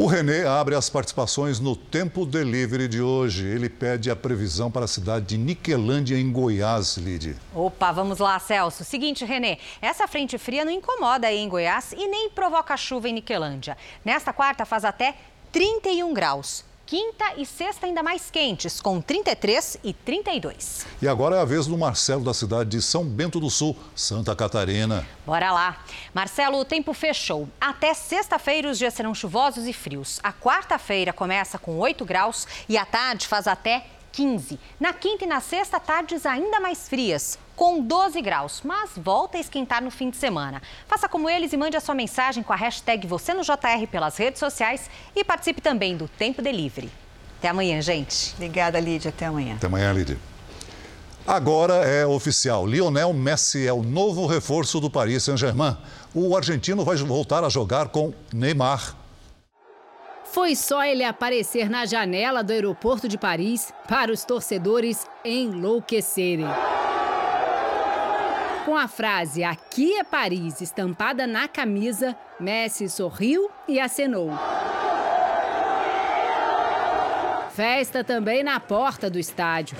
O Renê abre as participações no Tempo Delivery de hoje. Ele pede a previsão para a cidade de Niquelândia, em Goiás, Lide. Opa, vamos lá, Celso. Seguinte, Renê, essa frente fria não incomoda aí em Goiás e nem provoca chuva em Niquelândia. Nesta quarta faz até 31 graus. Quinta e sexta ainda mais quentes, com 33 e 32. E agora é a vez do Marcelo da cidade de São Bento do Sul, Santa Catarina. Bora lá. Marcelo, o tempo fechou. Até sexta-feira os dias serão chuvosos e frios. A quarta-feira começa com 8 graus e a tarde faz até 15. Na quinta e na sexta, tardes ainda mais frias, com 12 graus, mas volta a esquentar no fim de semana. Faça como eles e mande a sua mensagem com a hashtag você no JR pelas redes sociais e participe também do Tempo Delivery. Até amanhã, gente. Obrigada, Lídia. Até amanhã. Até amanhã, Lídia. Agora é oficial. Lionel Messi é o novo reforço do Paris Saint-Germain. O argentino vai voltar a jogar com Neymar. Foi só ele aparecer na janela do aeroporto de Paris para os torcedores enlouquecerem. Com a frase Aqui é Paris estampada na camisa, Messi sorriu e acenou. Festa também na porta do estádio.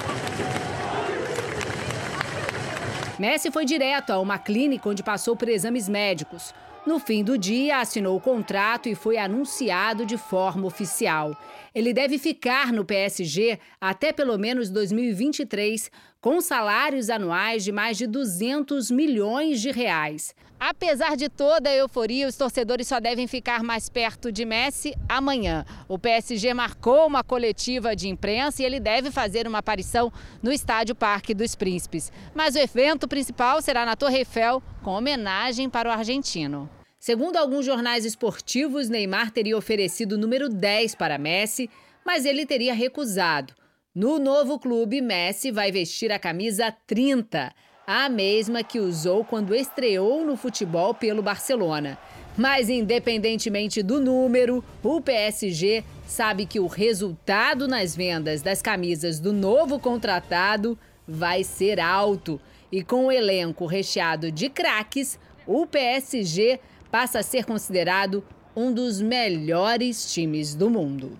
Messi foi direto a uma clínica onde passou por exames médicos. No fim do dia, assinou o contrato e foi anunciado de forma oficial. Ele deve ficar no PSG até pelo menos 2023, com salários anuais de mais de 200 milhões de reais. Apesar de toda a euforia, os torcedores só devem ficar mais perto de Messi amanhã. O PSG marcou uma coletiva de imprensa e ele deve fazer uma aparição no estádio Parque dos Príncipes. Mas o evento principal será na Torre Eiffel, com homenagem para o argentino. Segundo alguns jornais esportivos, Neymar teria oferecido o número 10 para Messi, mas ele teria recusado. No novo clube, Messi vai vestir a camisa 30, a mesma que usou quando estreou no futebol pelo Barcelona. Mas, independentemente do número, o PSG sabe que o resultado nas vendas das camisas do novo contratado vai ser alto. E com o elenco recheado de craques, o PSG passa a ser considerado um dos melhores times do mundo.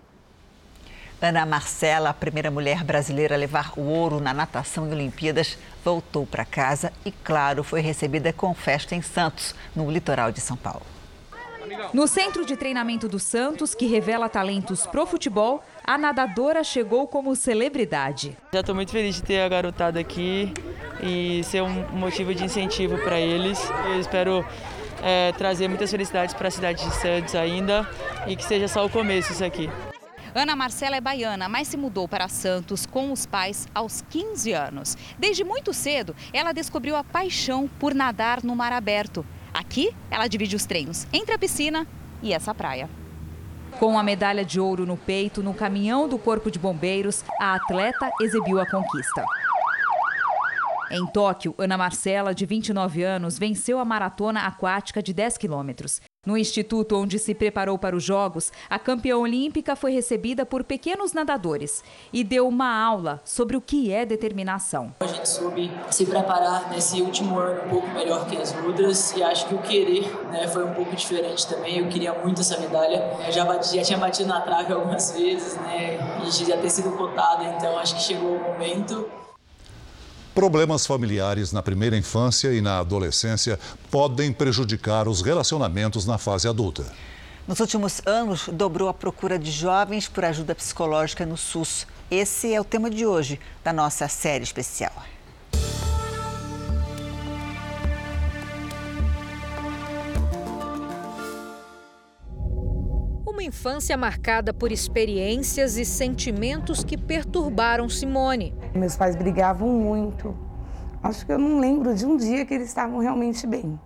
Ana Marcela, a primeira mulher brasileira a levar o ouro na natação em Olimpíadas, voltou para casa e, claro, foi recebida com festa em Santos, no litoral de São Paulo. No centro de treinamento do Santos, que revela talentos pro futebol, a nadadora chegou como celebridade. Já estou muito feliz de ter a garotada aqui. e ser um motivo de incentivo para eles. Eu espero é, trazer muitas felicidades para a cidade de Santos ainda e que seja só o começo isso aqui. Ana Marcela é baiana, mas se mudou para Santos com os pais aos 15 anos. Desde muito cedo, ela descobriu a paixão por nadar no mar aberto. Aqui, ela divide os treinos entre a piscina e essa praia. Com a medalha de ouro no peito no caminhão do Corpo de Bombeiros, a atleta exibiu a conquista. Em Tóquio, Ana Marcela, de 29 anos, venceu a maratona aquática de 10 quilômetros. No instituto onde se preparou para os Jogos, a campeã olímpica foi recebida por pequenos nadadores e deu uma aula sobre o que é determinação. A gente soube se preparar nesse último ano um pouco melhor que as outras e acho que o querer né, foi um pouco diferente também. Eu queria muito essa medalha. Eu já, bati, já tinha batido na trave algumas vezes né, e já ter sido cotada, então acho que chegou o momento. Problemas familiares na primeira infância e na adolescência podem prejudicar os relacionamentos na fase adulta. Nos últimos anos, dobrou a procura de jovens por ajuda psicológica no SUS. Esse é o tema de hoje da nossa série especial. Uma infância marcada por experiências e sentimentos que perturbaram Simone. Meus pais brigavam muito. Acho que eu não lembro de um dia que eles estavam realmente bem,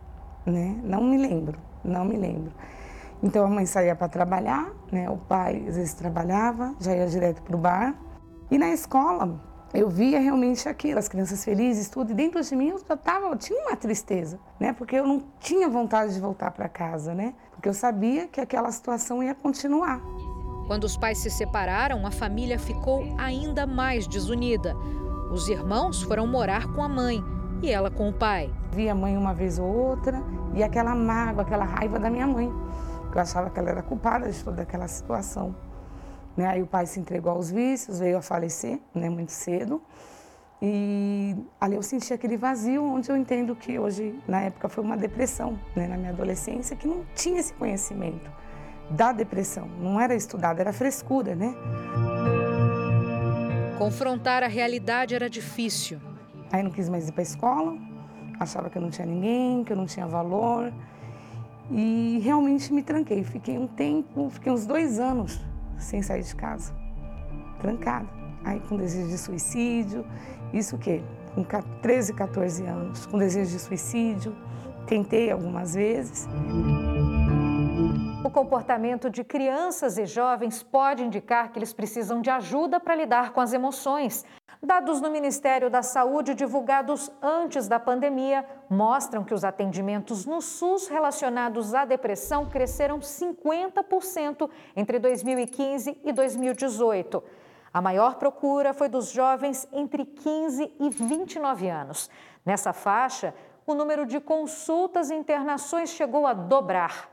né? Não me lembro, não me lembro. Então a mãe saía para trabalhar, né? O pai às vezes trabalhava, já ia direto para o bar. E na escola eu via realmente aquilo, as crianças felizes, tudo. E dentro de mim eu já tava, eu tinha uma tristeza, né? Porque eu não tinha vontade de voltar para casa, né? Porque eu sabia que aquela situação ia continuar. Quando os pais se separaram, a família ficou ainda mais desunida. Os irmãos foram morar com a mãe e ela com o pai. Via a mãe uma vez ou outra e aquela mágoa, aquela raiva da minha mãe. Eu achava que ela era culpada de toda aquela situação. Né? Aí o pai se entregou aos vícios, veio a falecer né, muito cedo. E ali eu senti aquele vazio, onde eu entendo que hoje, na época, foi uma depressão, né, na minha adolescência, que não tinha esse conhecimento da depressão. Não era estudado, era frescura, né? Confrontar a realidade era difícil. Aí não quis mais ir para a escola, achava que eu não tinha ninguém, que eu não tinha valor. E realmente me tranquei. Fiquei um tempo, fiquei uns dois anos sem sair de casa, trancada. Aí com desejo de suicídio, isso o quê? Com 13, 14 anos, com desejo de suicídio, tentei algumas vezes. O comportamento de crianças e jovens pode indicar que eles precisam de ajuda para lidar com as emoções. Dados no Ministério da Saúde divulgados antes da pandemia mostram que os atendimentos no SUS relacionados à depressão cresceram 50% entre 2015 e 2018. A maior procura foi dos jovens entre 15 e 29 anos. Nessa faixa, o número de consultas e internações chegou a dobrar.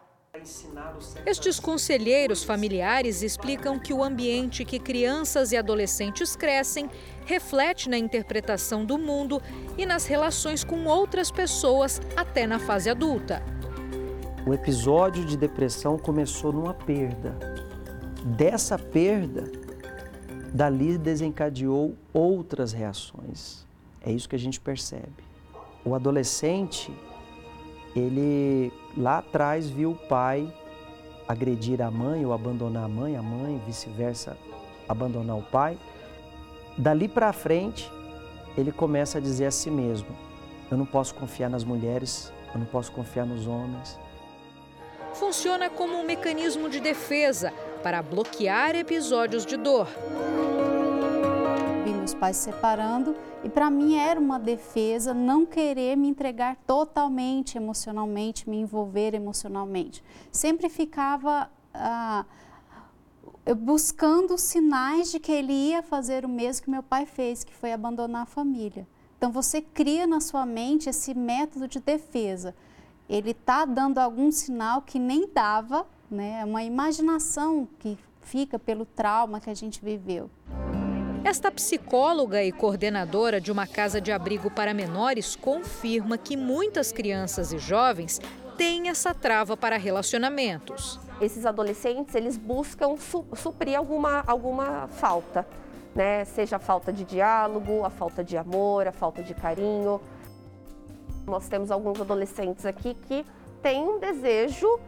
Estes conselheiros familiares explicam que o ambiente que crianças e adolescentes crescem reflete na interpretação do mundo e nas relações com outras pessoas até na fase adulta. O episódio de depressão começou numa perda. Dessa perda, dali desencadeou outras reações. É isso que a gente percebe. O adolescente, ele lá atrás viu o pai agredir a mãe ou abandonar a mãe, a mãe, vice-versa, abandonar o pai. Dali para frente, ele começa a dizer a si mesmo: eu não posso confiar nas mulheres, eu não posso confiar nos homens. Funciona como um mecanismo de defesa para bloquear episódios de dor meus pais se separando e para mim era uma defesa não querer me entregar totalmente emocionalmente, me envolver emocionalmente. Sempre ficava ah, buscando sinais de que ele ia fazer o mesmo que meu pai fez, que foi abandonar a família. Então você cria na sua mente esse método de defesa. Ele está dando algum sinal que nem dava, né? É uma imaginação que fica pelo trauma que a gente viveu. Esta psicóloga e coordenadora de uma casa de abrigo para menores confirma que muitas crianças e jovens têm essa trava para relacionamentos. Esses adolescentes, eles buscam su suprir alguma, alguma falta. né? Seja a falta de diálogo, a falta de amor, a falta de carinho. Nós temos alguns adolescentes aqui que têm um desejo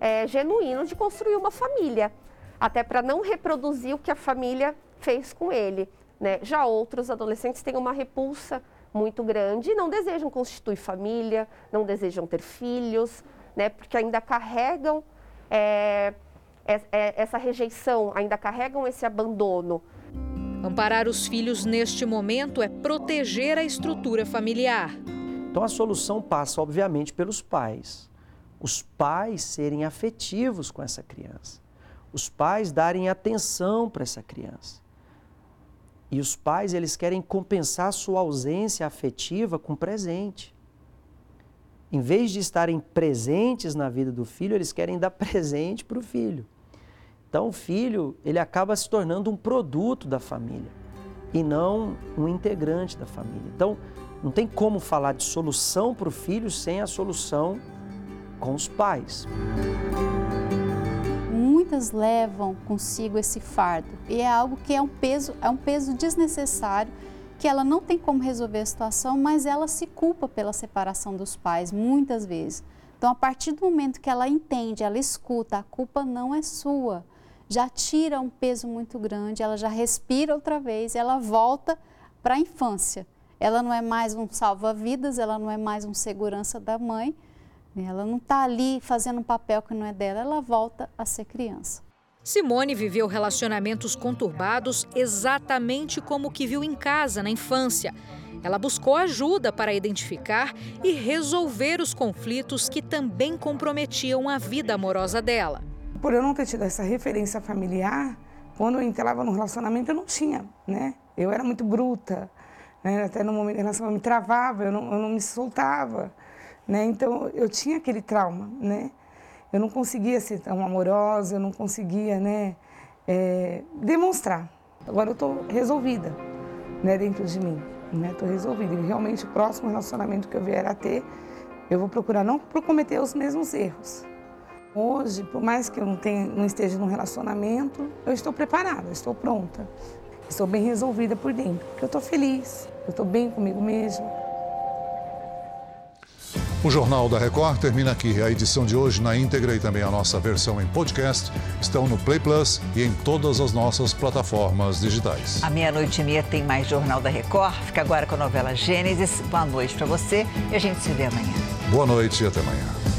é, genuíno de construir uma família, até para não reproduzir o que a família fez com ele. Né? Já outros adolescentes têm uma repulsa muito grande e não desejam constituir família, não desejam ter filhos, né? porque ainda carregam é, é, é essa rejeição, ainda carregam esse abandono. Amparar os filhos neste momento é proteger a estrutura familiar. Então a solução passa, obviamente, pelos pais. Os pais serem afetivos com essa criança. Os pais darem atenção para essa criança. E os pais, eles querem compensar sua ausência afetiva com presente. Em vez de estarem presentes na vida do filho, eles querem dar presente para o filho. Então o filho, ele acaba se tornando um produto da família e não um integrante da família. Então, não tem como falar de solução para o filho sem a solução com os pais. Muitas levam consigo esse fardo e é algo que é um peso, é um peso desnecessário que ela não tem como resolver a situação, mas ela se culpa pela separação dos pais muitas vezes. Então, a partir do momento que ela entende, ela escuta, a culpa não é sua, já tira um peso muito grande, ela já respira outra vez, ela volta para a infância ela não é mais um salva-vidas, ela não é mais um segurança da mãe? Ela não está ali fazendo um papel que não é dela, ela volta a ser criança. Simone viveu relacionamentos conturbados exatamente como o que viu em casa na infância. Ela buscou ajuda para identificar e resolver os conflitos que também comprometiam a vida amorosa dela. Por eu não ter tido essa referência familiar, quando eu entrava no relacionamento eu não tinha, né? Eu era muito bruta, né? Até no momento em relação eu me travava, eu não, eu não me soltava. Né? Então eu tinha aquele trauma. Né? Eu não conseguia ser tão amorosa, eu não conseguia né, é, demonstrar. Agora eu estou resolvida né, dentro de mim. Estou né? resolvida. E realmente o próximo relacionamento que eu vier a ter, eu vou procurar não cometer os mesmos erros. Hoje, por mais que eu não, tenha, não esteja num relacionamento, eu estou preparada, estou pronta. Estou bem resolvida por dentro, porque eu estou feliz, eu estou bem comigo mesma. O Jornal da Record termina aqui. A edição de hoje na íntegra e também a nossa versão em podcast estão no Play Plus e em todas as nossas plataformas digitais. À meia-noite e meia tem mais Jornal da Record. Fica agora com a novela Gênesis. Boa noite para você e a gente se vê amanhã. Boa noite e até amanhã.